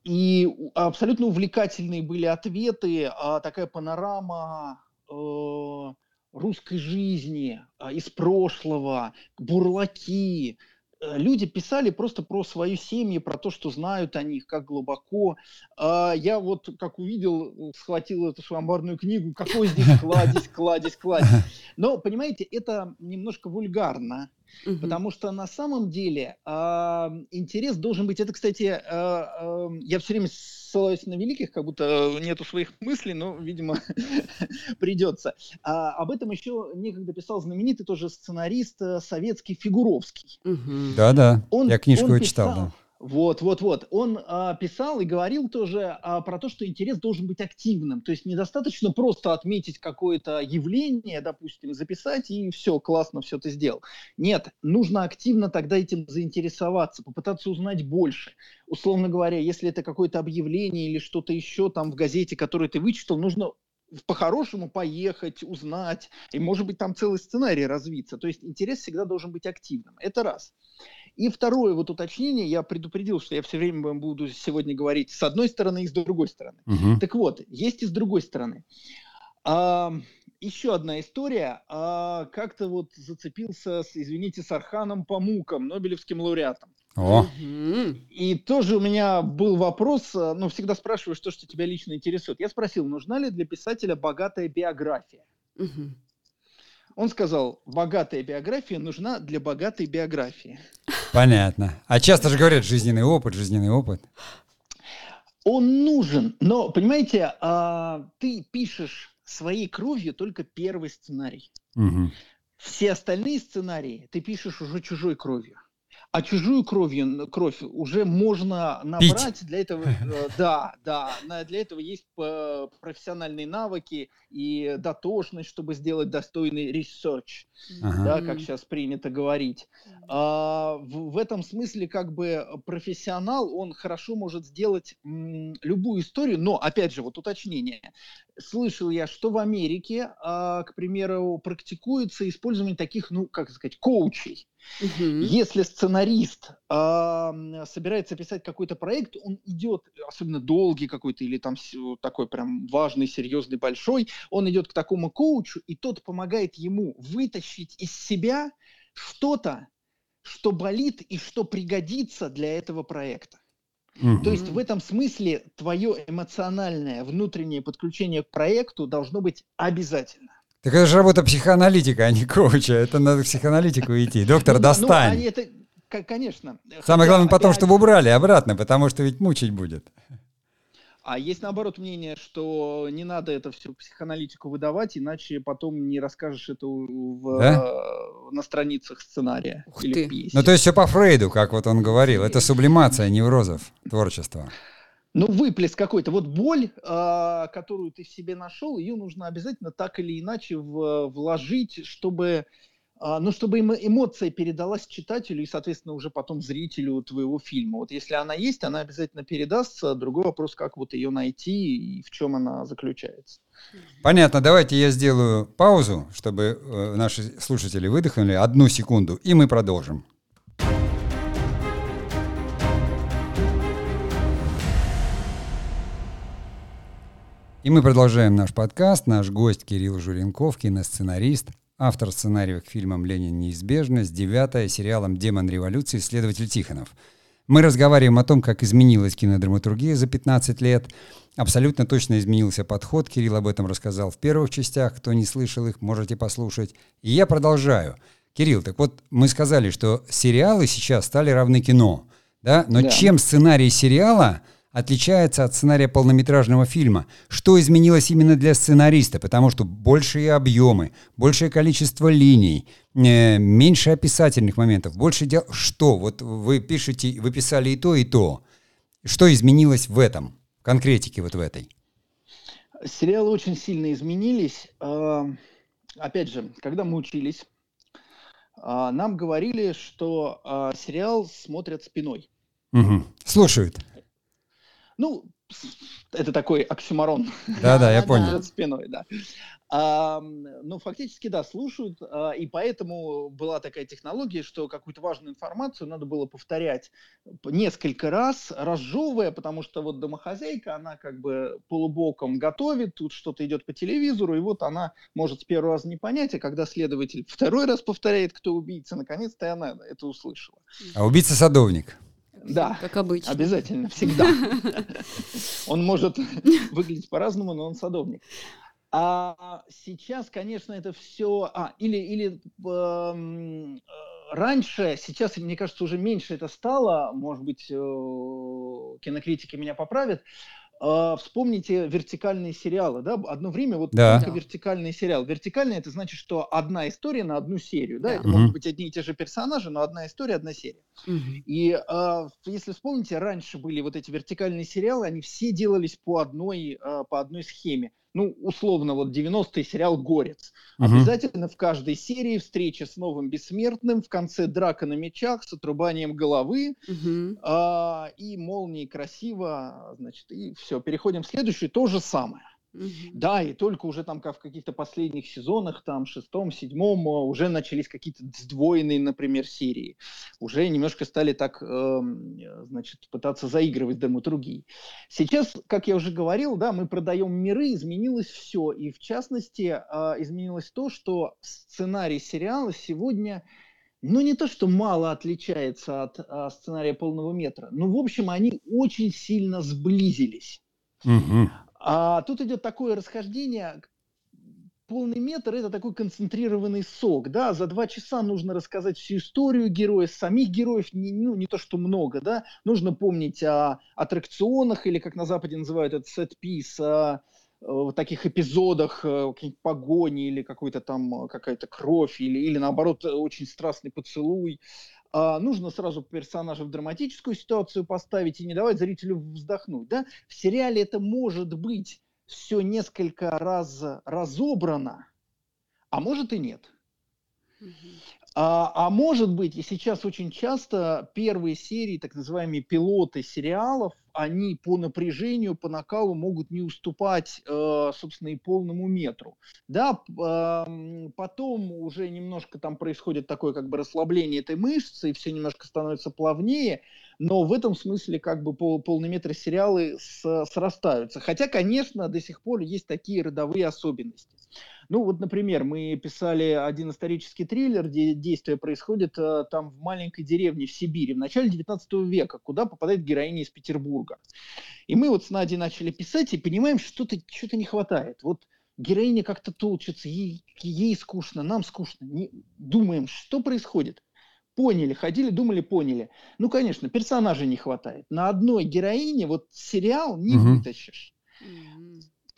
И абсолютно увлекательные были ответы, а, такая панорама э, русской жизни а, из прошлого, бурлаки, люди писали просто про свою семью, про то, что знают о них, как глубоко. А я вот, как увидел, схватил эту свою амбарную книгу, какой здесь <laughs> кладезь, кладезь, кладезь. <laughs> Но, понимаете, это немножко вульгарно. Угу. Потому что на самом деле э, интерес должен быть. Это, кстати, э, э, я все время ссылаюсь на великих, как будто нету своих мыслей, но, видимо, <laughs> придется. А, об этом еще некогда писал знаменитый тоже сценарист э, советский Фигуровский. Да-да, я книжку он читал, да. Вот, вот, вот. Он а, писал и говорил тоже а, про то, что интерес должен быть активным. То есть недостаточно просто отметить какое-то явление, допустим, записать и все, классно, все ты сделал. Нет, нужно активно тогда этим заинтересоваться, попытаться узнать больше. Условно говоря, если это какое-то объявление или что-то еще там в газете, которое ты вычитал, нужно по-хорошему поехать, узнать, и, может быть, там целый сценарий развиться. То есть интерес всегда должен быть активным. Это раз. И второе вот уточнение, я предупредил, что я все время буду сегодня говорить с одной стороны и с другой стороны. Угу. Так вот, есть и с другой стороны. А, еще одна история. А, как-то вот зацепился, с, извините, с Арханом Памуком, Нобелевским лауреатом. О. И тоже у меня был вопрос, ну, всегда спрашиваю, что, что тебя лично интересует. Я спросил, нужна ли для писателя богатая биография? Угу. Он сказал, богатая биография нужна для богатой биографии. Понятно. А часто же говорят жизненный опыт, жизненный опыт. Он нужен, но, понимаете, а, ты пишешь своей кровью только первый сценарий. Угу. Все остальные сценарии ты пишешь уже чужой кровью. А чужую кровью, кровь уже можно набрать. Пить. Для этого, <laughs> э, да, да, для этого есть профессиональные навыки и дотошность, чтобы сделать достойный research, ага. да, как сейчас принято говорить. А, в, в этом смысле как бы профессионал, он хорошо может сделать м, любую историю, но, опять же, вот уточнение. Слышал я, что в Америке, а, к примеру, практикуется использование таких, ну, как сказать, коучей. Угу. Если сценарист э, собирается писать какой-то проект, он идет, особенно долгий какой-то или там такой прям важный, серьезный, большой, он идет к такому коучу, и тот помогает ему вытащить из себя что-то, что болит и что пригодится для этого проекта. Угу. То есть в этом смысле твое эмоциональное внутреннее подключение к проекту должно быть обязательно. Так это же работа психоаналитика, а не коуча. Это надо в психоаналитику идти. Доктор, ну, достань. Ну, это, конечно. Самое главное потом, чтобы убрали обратно, потому что ведь мучить будет. А есть наоборот мнение, что не надо это все психоаналитику выдавать, иначе потом не расскажешь это в, да? на страницах сценария Ух или ты. пьесе. Ну то есть все по Фрейду, как вот он говорил. Это сублимация неврозов творчества. Ну, выплеск какой-то. Вот боль, э, которую ты в себе нашел, ее нужно обязательно так или иначе в, вложить, чтобы, э, ну, чтобы эмоция передалась читателю и, соответственно, уже потом зрителю твоего фильма. Вот если она есть, она обязательно передастся. Другой вопрос, как вот ее найти и в чем она заключается. Понятно. Давайте я сделаю паузу, чтобы э, наши слушатели выдохнули одну секунду, и мы продолжим. И мы продолжаем наш подкаст. Наш гость Кирилл Журенков, киносценарист, автор сценариев к фильмам «Ленин. Неизбежность», девятая, сериалом «Демон революции», следователь Тихонов. Мы разговариваем о том, как изменилась кинодраматургия за 15 лет. Абсолютно точно изменился подход. Кирилл об этом рассказал в первых частях. Кто не слышал их, можете послушать. И я продолжаю. Кирилл, так вот мы сказали, что сериалы сейчас стали равны кино. Да? Но да. чем сценарий сериала – отличается от сценария полнометражного фильма. Что изменилось именно для сценариста? Потому что большие объемы, большее количество линий, э, меньше описательных моментов, больше дел... Что? Вот вы пишете, вы писали и то, и то. Что изменилось в этом, в конкретике вот в этой? Сериалы очень сильно изменились. А, опять же, когда мы учились, а, нам говорили, что а, сериал смотрят спиной. Угу. Слушают. Ну, это такой оксюмарон. Да-да, я <laughs> понял. спиной, да. А, ну, фактически, да, слушают, а, и поэтому была такая технология, что какую-то важную информацию надо было повторять несколько раз, разжевывая, потому что вот домохозяйка, она как бы полубоком готовит, тут что-то идет по телевизору, и вот она может с первого раза не понять, а когда следователь второй раз повторяет, кто убийца, наконец-то она это услышала. А убийца садовник. Да, как обычно. Обязательно, всегда. <laughs> Он может <laughs> выглядеть по-разному, но он садовник. А сейчас, конечно, это все... А, или, или э, раньше, сейчас, мне кажется, уже меньше это стало, может быть, э, кинокритики меня поправят, Uh, вспомните вертикальные сериалы, да, одно время вот да. только вертикальный сериал. Вертикальный это значит, что одна история на одну серию, да, это угу. могут быть одни и те же персонажи, но одна история, одна серия. Угу. И uh, если вспомните, раньше были вот эти вертикальные сериалы, они все делались по одной, uh, по одной схеме ну, условно, вот 90-й сериал «Горец». Угу. Обязательно в каждой серии встреча с новым бессмертным, в конце драка на мечах с отрубанием головы, угу. а, и молнии красиво, значит, и все. Переходим в следующую, то же самое. Угу. Да, и только уже там как в каких-то последних сезонах, там шестом, седьмом, э, уже начались какие-то сдвоенные, например, серии. Уже немножко стали так, э, значит, пытаться заигрывать драматургией. Сейчас, как я уже говорил, да, мы продаем миры, изменилось все. И в частности, э, изменилось то, что сценарий сериала сегодня ну, не то, что мало отличается от а, сценария полного метра, но, в общем, они очень сильно сблизились. Угу. А тут идет такое расхождение. Полный метр – это такой концентрированный сок, да, за два часа нужно рассказать всю историю героя, самих героев, не, ну, не то, что много, да, нужно помнить о аттракционах, или, как на Западе называют это, сет-пис, о, о таких эпизодах, э, погони или какой-то там э, какая-то кровь, или, или наоборот очень страстный поцелуй, а, нужно сразу персонажа в драматическую ситуацию поставить и не давать зрителю вздохнуть. Да? В сериале это может быть все несколько раз разобрано, а может и нет. А, а может быть, и сейчас очень часто первые серии, так называемые пилоты сериалов, они по напряжению, по накалу могут не уступать, э, собственно, и полному метру. Да, э, потом уже немножко там происходит такое как бы расслабление этой мышцы, и все немножко становится плавнее, но в этом смысле как бы пол, полный метр сериалы с, срастаются. Хотя, конечно, до сих пор есть такие родовые особенности. Ну вот, например, мы писали один исторический триллер, где действие происходит э, там в маленькой деревне в Сибири в начале 19 века, куда попадает героиня из Петербурга. И мы вот с Надей начали писать и понимаем, что что-то что не хватает. Вот героиня как-то толчется, ей, ей скучно, нам скучно. Не, думаем, что происходит. Поняли, ходили, думали, поняли. Ну, конечно, персонажей не хватает. На одной героине вот сериал не угу. вытащишь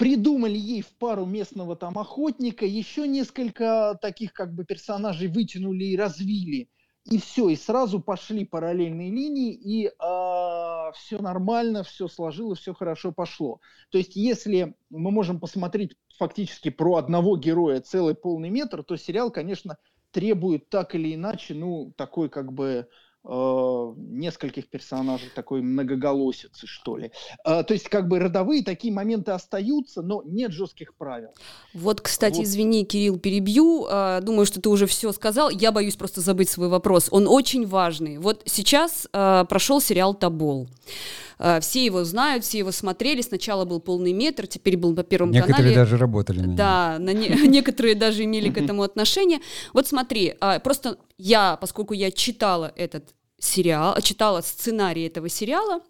придумали ей в пару местного там охотника, еще несколько таких как бы персонажей вытянули и развили. И все, и сразу пошли параллельные линии, и э, а, все нормально, все сложилось, все хорошо пошло. То есть, если мы можем посмотреть фактически про одного героя целый полный метр, то сериал, конечно, требует так или иначе, ну, такой как бы э, нескольких персонажей, такой многоголосицы, что ли. Э, то есть, как бы родовые такие моменты остаются, но нет жестких правил. Вот, кстати, вот. извини, Кирилл, перебью. Э, думаю, что ты уже все сказал. Я боюсь просто забыть свой вопрос. Он очень важный. Вот сейчас э, прошел сериал Табол. Э, все его знают, все его смотрели. Сначала был полный метр, теперь был по первому некоторые канале. Некоторые даже работали на нем. Да, на не, <laughs> некоторые даже имели к этому отношение. Вот смотри, а, просто я, поскольку я читала этот сериал, читала сценарий этого сериала,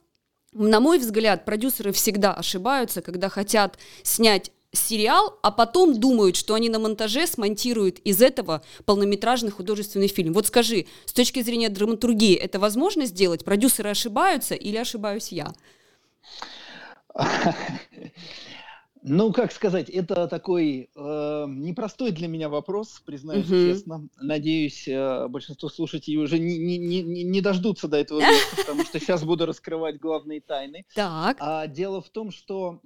на мой взгляд, продюсеры всегда ошибаются, когда хотят снять сериал, а потом думают, что они на монтаже смонтируют из этого полнометражный художественный фильм. Вот скажи, с точки зрения драматургии, это возможно сделать? Продюсеры ошибаются или ошибаюсь я? <laughs> Ну, как сказать, это такой э, непростой для меня вопрос, признаюсь угу. честно. Надеюсь, э, большинство слушателей уже не, не, не, не дождутся до этого <laughs> места, потому что сейчас буду раскрывать главные тайны. Так. А, дело в том, что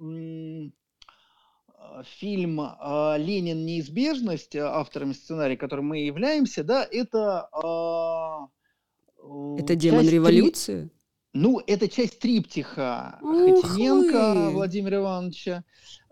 Э, фильм э, «Ленин. Неизбежность», э, авторами сценария, которым мы являемся, да, это... Это демон революции? Три... Ну, это часть триптиха Хотиненко Владимира Ивановича.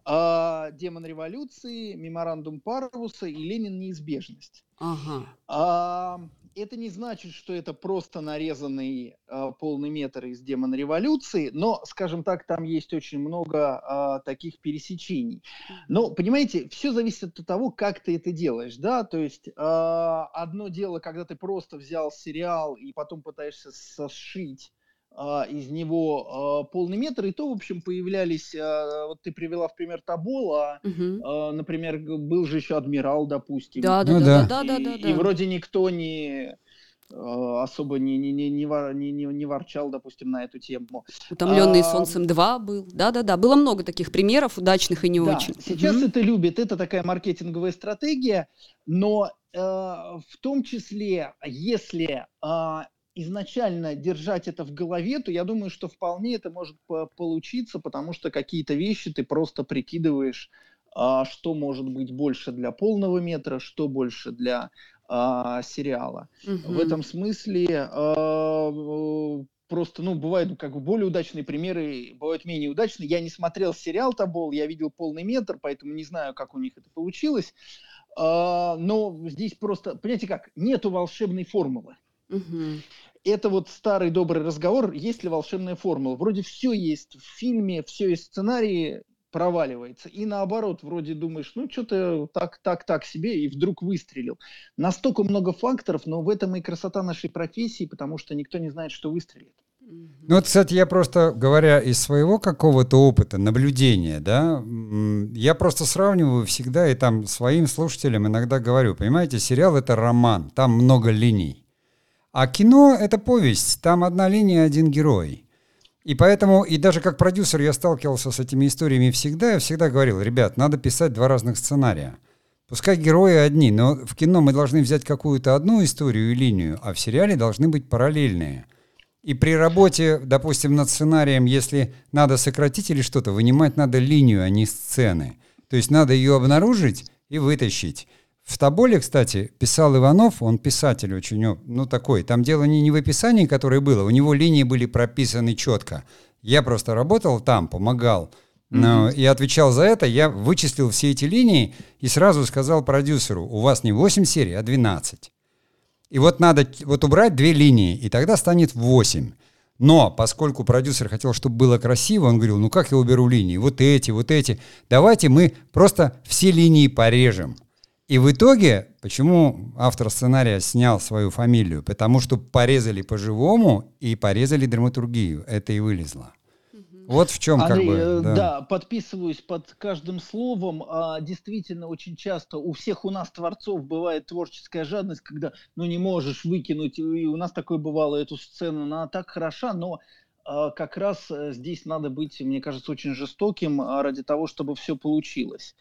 «Демон революции», «Меморандум Парвуса» и «Ленин. Неизбежность». Ага. А, это не значит, что это просто нарезанный э, полный метр из демона революции, но, скажем так, там есть очень много э, таких пересечений. Но, понимаете, все зависит от того, как ты это делаешь, да, то есть э, одно дело, когда ты просто взял сериал и потом пытаешься сошить из него полный метр, и то, в общем, появлялись, вот ты привела в пример Табола, угу. например, был же еще Адмирал, допустим. Да, да, ну, да, да, да, да, да. И вроде никто не особо не, не, не, не, не, не, не ворчал, допустим, на эту тему. Утомленный а, солнцем 2 был. Да-да-да, было много таких примеров, удачных и не да, очень. Сейчас угу. это любит, это такая маркетинговая стратегия, но э, в том числе, если э, изначально держать это в голове, то я думаю, что вполне это может получиться, потому что какие-то вещи ты просто прикидываешь, а, что может быть больше для полного метра, что больше для а, сериала. Угу. В этом смысле а, просто, ну, бывают как бы более удачные примеры, бывают менее удачные. Я не смотрел сериал Табол, я видел полный метр, поэтому не знаю, как у них это получилось. Но здесь просто, понимаете как, нету волшебной формулы. Угу. Это вот старый добрый разговор, есть ли волшебная формула. Вроде все есть в фильме, все есть в сценарии, проваливается. И наоборот, вроде думаешь, ну что-то так, так, так себе, и вдруг выстрелил. Настолько много факторов, но в этом и красота нашей профессии, потому что никто не знает, что выстрелит. Ну вот, кстати, я просто, говоря из своего какого-то опыта, наблюдения, да, я просто сравниваю всегда и там своим слушателям иногда говорю, понимаете, сериал — это роман, там много линий. А кино — это повесть, там одна линия, один герой. И поэтому, и даже как продюсер я сталкивался с этими историями всегда, я всегда говорил, ребят, надо писать два разных сценария. Пускай герои одни, но в кино мы должны взять какую-то одну историю и линию, а в сериале должны быть параллельные. И при работе, допустим, над сценарием, если надо сократить или что-то, вынимать надо линию, а не сцены. То есть надо ее обнаружить и вытащить. В Тоболе, кстати, писал Иванов, он писатель очень, ну такой, там дело не, не в описании, которое было, у него линии были прописаны четко. Я просто работал там, помогал, но, mm-hmm. и отвечал за это, я вычислил все эти линии и сразу сказал продюсеру, у вас не 8 серий, а 12. И вот надо вот убрать две линии, и тогда станет 8. Но поскольку продюсер хотел, чтобы было красиво, он говорил, ну как я уберу линии? Вот эти, вот эти. Давайте мы просто все линии порежем. И в итоге, почему автор сценария снял свою фамилию? Потому что порезали по-живому и порезали драматургию. Это и вылезло. Вот в чем Андрей, как бы... Э, да. да, подписываюсь под каждым словом. А, действительно, очень часто у всех у нас творцов бывает творческая жадность, когда ну не можешь выкинуть. И у нас такое бывало, эту сцену, она так хороша, но как раз э, здесь надо быть, мне кажется, очень жестоким а, ради того, чтобы все получилось.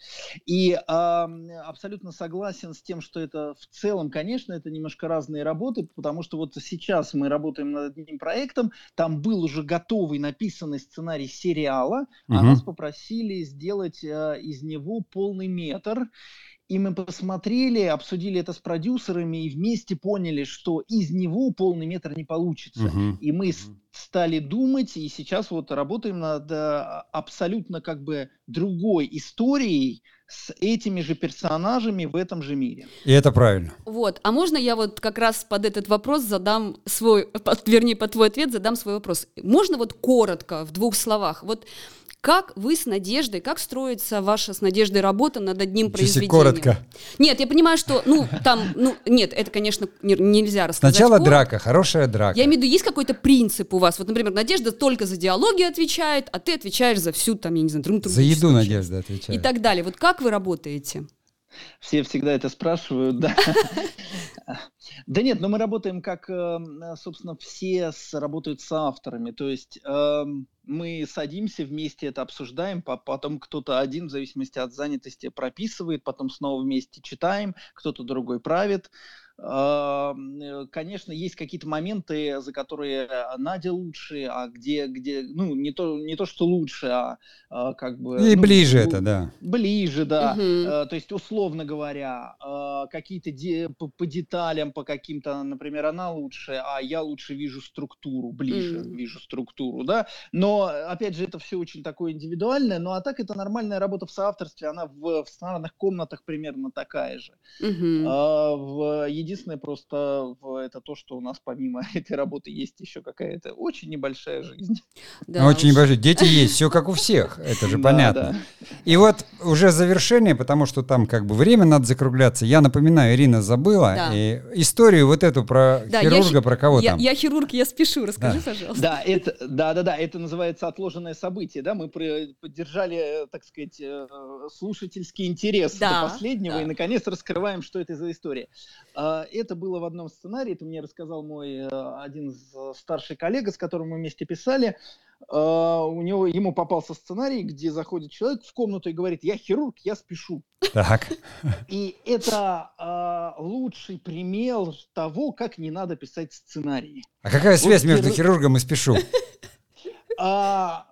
И а, абсолютно согласен с тем, что это в целом, конечно, это немножко разные работы, потому что вот сейчас мы работаем над одним проектом, там был уже готовый написанный сценарий сериала, угу. а нас попросили сделать а, из него полный метр. И мы посмотрели, обсудили это с продюсерами и вместе поняли, что из него полный метр не получится. Uh-huh. И мы стали думать, и сейчас вот работаем над а, абсолютно как бы другой историей с этими же персонажами в этом же мире. И это правильно. Вот. А можно я вот как раз под этот вопрос задам свой, <laughs> под, вернее, под твой ответ задам свой вопрос. Можно вот коротко, в двух словах, вот как вы с Надеждой, как строится ваша с Надеждой работа над одним Чуть произведением? коротко. Нет, я понимаю, что, ну, там, ну, нет, это, конечно, не, нельзя рассказать. Сначала коротко. драка, хорошая драка. Я имею в виду, есть какой-то принцип у вас? Вот, например, Надежда только за диалоги отвечает, а ты отвечаешь за всю, там, я не знаю, За еду Надежда отвечает. И так далее. Вот как вы работаете? Все всегда это спрашивают, да. <laughs> Да нет, но мы работаем как, э, собственно, все работают с авторами. То есть эм, мы садимся вместе, это обсуждаем, потом кто-то один, в зависимости от занятости, прописывает, потом снова вместе читаем, кто-то другой правит. Э, конечно, есть какие-то моменты, за которые Надя лучше, а где, где, ну, не то, не то что лучше, а, а как бы... И ну, ближе ну, это, да. Ближе, да. Угу. То есть, условно говоря, э, какие-то де, по, по деталям, по каким-то, например, она лучше, а я лучше вижу структуру, ближе угу. вижу структуру, да. Но, опять же, это все очень такое индивидуальное, ну, а так это нормальная работа в соавторстве, она в, в сценарных комнатах примерно такая же. Угу. В Единственное просто это то, что у нас помимо <laughs> этой работы есть еще какая-то очень небольшая жизнь. Да, очень небольшая. Дети есть, все как у <laughs> всех, это же понятно. И вот уже завершение, потому что там как бы время надо закругляться. Я напоминаю, Ирина забыла и историю вот эту про хирурга, про кого там. Я хирург, я спешу, расскажи, пожалуйста. Да, это, да, да, да, это называется отложенное событие, да, мы поддержали, так сказать, э, слушательский интерес до последнего и наконец раскрываем, что это за история. А, это было в одном сценарии, это мне рассказал мой э, один из э, старший коллега, с которым мы вместе писали. А, у него, ему попался сценарий, где заходит человек в комнату и говорит, я хирург, я спешу. Так. И это э, лучший пример того, как не надо писать сценарии. А какая связь вот между хирургом и спешу? А,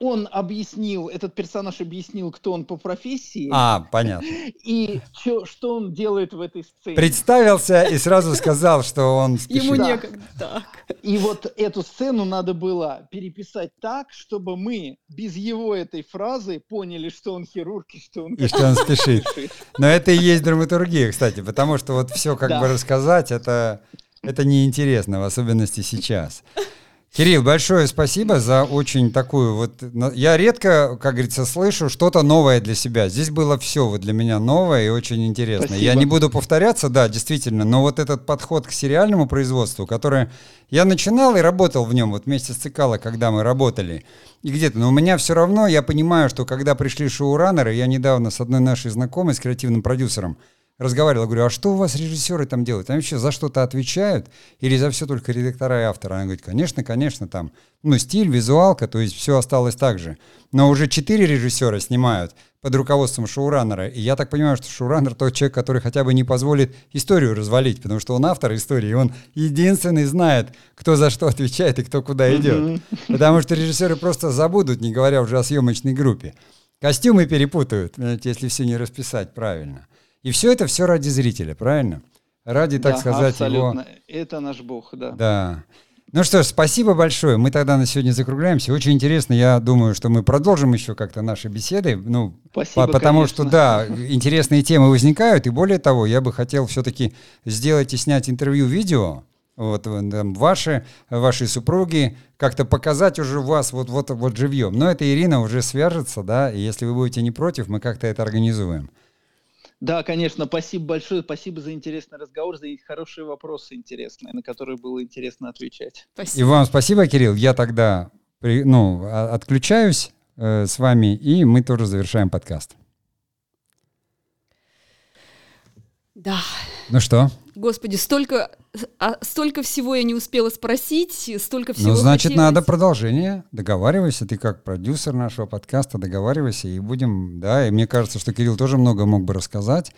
он объяснил, этот персонаж объяснил, кто он по профессии. А, понятно. И чё, что он делает в этой сцене. Представился и сразу сказал, что он спешит. Ему некогда. Так. И вот эту сцену надо было переписать так, чтобы мы без его этой фразы поняли, что он хирург и что он... И что он спешит. Но это и есть драматургия, кстати, потому что вот все как да. бы рассказать, это, это неинтересно, в особенности сейчас. Кирилл, большое спасибо за очень такую вот... Я редко, как говорится, слышу что-то новое для себя. Здесь было все вот для меня новое и очень интересно. Спасибо. Я не буду повторяться, да, действительно, но вот этот подход к сериальному производству, который я начинал и работал в нем вот вместе с Цикало, когда мы работали, и где-то, но у меня все равно, я понимаю, что когда пришли шоураннеры, я недавно с одной нашей знакомой, с креативным продюсером, разговаривал, говорю, а что у вас режиссеры там делают? Они вообще за что-то отвечают или за все только редактора и авторы? Она говорит, конечно, конечно, там, ну, стиль, визуалка, то есть все осталось так же. Но уже четыре режиссера снимают под руководством шоураннера. И я так понимаю, что шоураннер тот человек, который хотя бы не позволит историю развалить, потому что он автор истории, и он единственный знает, кто за что отвечает и кто куда идет. Потому что режиссеры просто забудут, не говоря уже о съемочной группе. Костюмы перепутают, если все не расписать правильно. И все это все ради зрителя, правильно? Ради, так да, сказать, абсолютно. его... Это наш бог, да. Да. Ну что ж, спасибо большое. Мы тогда на сегодня закругляемся. Очень интересно. Я думаю, что мы продолжим еще как-то наши беседы. Ну, спасибо, по потому конечно. что, да, интересные темы возникают. И более того, я бы хотел все-таки сделать и снять интервью-видео. Вот там, ваши, ваши супруги, как-то показать уже вас вот, вот, вот живьем. Но это Ирина уже свяжется, да, и если вы будете не против, мы как-то это организуем. Да, конечно, спасибо большое, спасибо за интересный разговор, за хорошие вопросы интересные, на которые было интересно отвечать. Спасибо. И вам спасибо, Кирилл. Я тогда ну, отключаюсь э, с вами, и мы тоже завершаем подкаст. Да. Ну что? Господи, столько, а, столько всего я не успела спросить, столько всего. Ну, значит, хотелось. надо продолжение. Договаривайся, ты как продюсер нашего подкаста, договаривайся, и будем, да, и мне кажется, что Кирилл тоже много мог бы рассказать.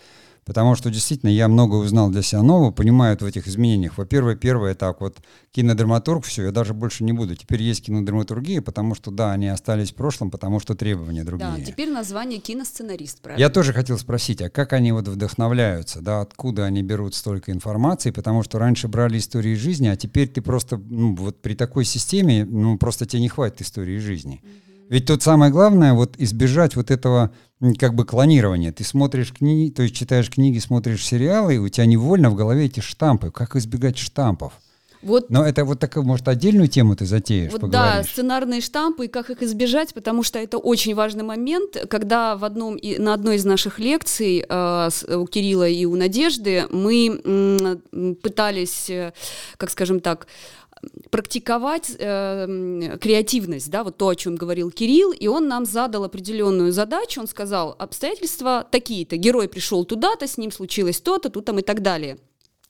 Потому что действительно я много узнал для себя нового, понимаю в этих изменениях. Во-первых, первое, так вот, кинодраматург, все, я даже больше не буду. Теперь есть кинодраматургия, потому что, да, они остались в прошлом, потому что требования другие. Да, теперь название киносценарист, правильно? Я тоже хотел спросить, а как они вот вдохновляются, да, откуда они берут столько информации, потому что раньше брали истории жизни, а теперь ты просто, ну, вот при такой системе, ну, просто тебе не хватит истории жизни. Mm-hmm. Ведь тут самое главное вот избежать вот этого как бы клонирования. Ты смотришь книги, то есть читаешь книги, смотришь сериалы, и у тебя невольно в голове эти штампы. Как избегать штампов? Вот, Но это вот такую, может, отдельную тему ты затеешь, вот поговоришь? Да, сценарные штампы и как их избежать, потому что это очень важный момент, когда в одном, на одной из наших лекций э, с, у Кирилла и у Надежды мы м, пытались, э, как скажем так, практиковать э, креативность, да, вот то, о чем говорил Кирилл, и он нам задал определенную задачу, он сказал, обстоятельства такие-то, герой пришел туда-то, с ним случилось то-то, тут там и так далее.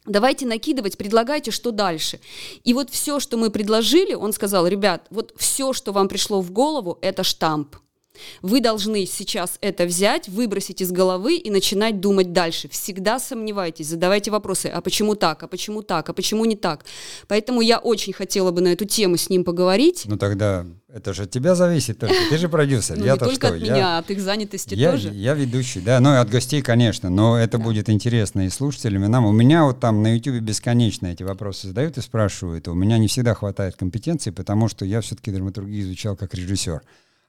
Давайте накидывать, предлагайте, что дальше. И вот все, что мы предложили, он сказал, ребят, вот все, что вам пришло в голову, это штамп. Вы должны сейчас это взять, выбросить из головы и начинать думать дальше. Всегда сомневайтесь, задавайте вопросы, а почему так, а почему так, а почему не так. Поэтому я очень хотела бы на эту тему с ним поговорить. Ну тогда это же от тебя зависит только, ты же продюсер. <laughs> Ну, не только от меня, от их занятости тоже. Я ведущий, да, ну и от гостей, конечно, но это будет интересно и слушателям, и нам. У меня вот там на YouTube бесконечно эти вопросы задают и спрашивают. У меня не всегда хватает компетенции, потому что я все-таки драматургию изучал как режиссер.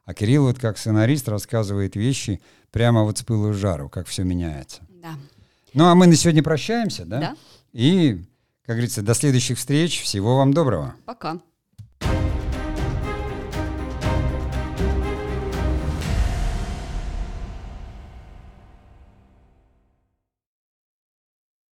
А Кирилл вот как сценарист рассказывает вещи прямо вот с пылу с жару, как все меняется. Да. Ну а мы на сегодня прощаемся, да? Да. И, как говорится, до следующих встреч. Всего вам доброго. Пока.